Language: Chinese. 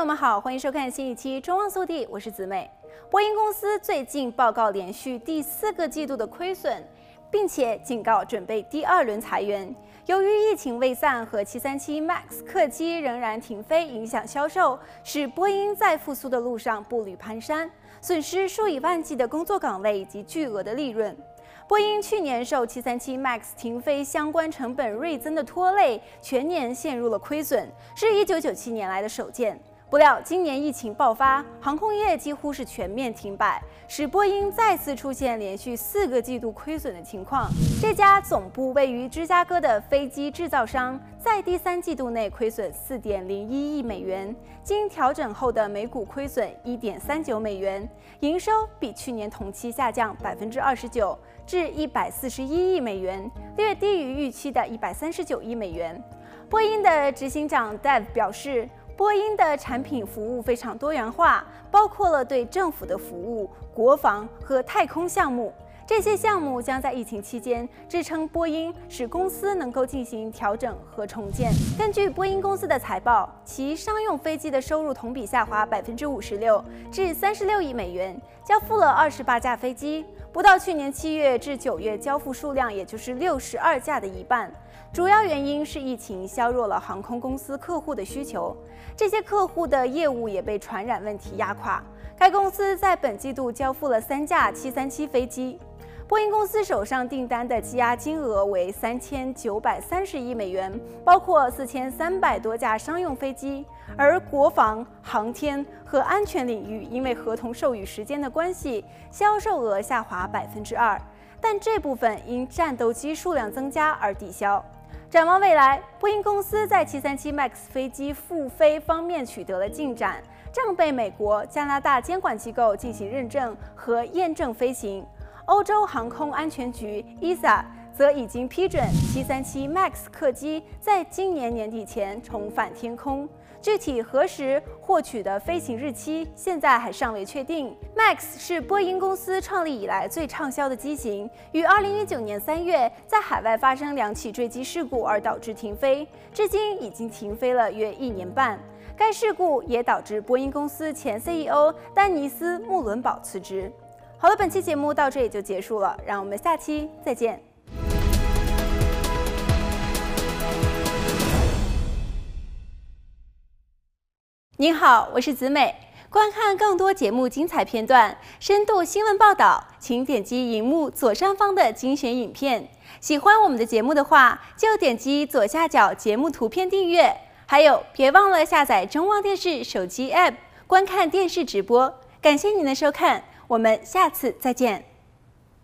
朋友们好，欢迎收看新一期《中望速递》，我是子美。波音公司最近报告连续第四个季度的亏损，并且警告准备第二轮裁员。由于疫情未散和737 MAX 客机仍然停飞，影响销售，使波音在复苏的路上步履蹒跚，损失数以万计的工作岗位以及巨额的利润。波音去年受737 MAX 停飞相关成本锐增的拖累，全年陷入了亏损，是一九九七年来的首见。不料今年疫情爆发，航空业几乎是全面停摆，使波音再次出现连续四个季度亏损的情况。这家总部位于芝加哥的飞机制造商，在第三季度内亏损四点零一亿美元，经调整后的每股亏损一点三九美元，营收比去年同期下降百分之二十九，至一百四十一亿美元，略低于预期的一百三十九亿美元。波音的执行长 Dave 表示。波音的产品服务非常多元化，包括了对政府的服务、国防和太空项目。这些项目将在疫情期间支撑波音，使公司能够进行调整和重建。根据波音公司的财报，其商用飞机的收入同比下滑百分之五十六，至三十六亿美元，交付了二十八架飞机，不到去年七月至九月交付数量，也就是六十二架的一半。主要原因是疫情削弱了航空公司客户的需求，这些客户的业务也被传染问题压垮。该公司在本季度交付了三架737飞机。波音公司手上订单的积压金额为三千九百三十亿美元，包括四千三百多架商用飞机，而国防、航天和安全领域因为合同授予时间的关系，销售额下滑百分之二，但这部分因战斗机数量增加而抵消。展望未来，波音公司在737 MAX 飞机复飞方面取得了进展，正被美国、加拿大监管机构进行认证和验证飞行。欧洲航空安全局 （ESA） 则已经批准737 MAX 客机在今年年底前重返天空。具体何时获取的飞行日期，现在还尚未确定。Max 是波音公司创立以来最畅销的机型，于2019年3月在海外发生两起坠机事故而导致停飞，至今已经停飞了约一年半。该事故也导致波音公司前 CEO 丹尼斯·穆伦堡辞职。好了，本期节目到这里就结束了，让我们下期再见。您好，我是子美。观看更多节目精彩片段、深度新闻报道，请点击荧幕左上方的精选影片。喜欢我们的节目的话，就点击左下角节目图片订阅。还有，别忘了下载中望电视手机 APP，观看电视直播。感谢您的收看，我们下次再见。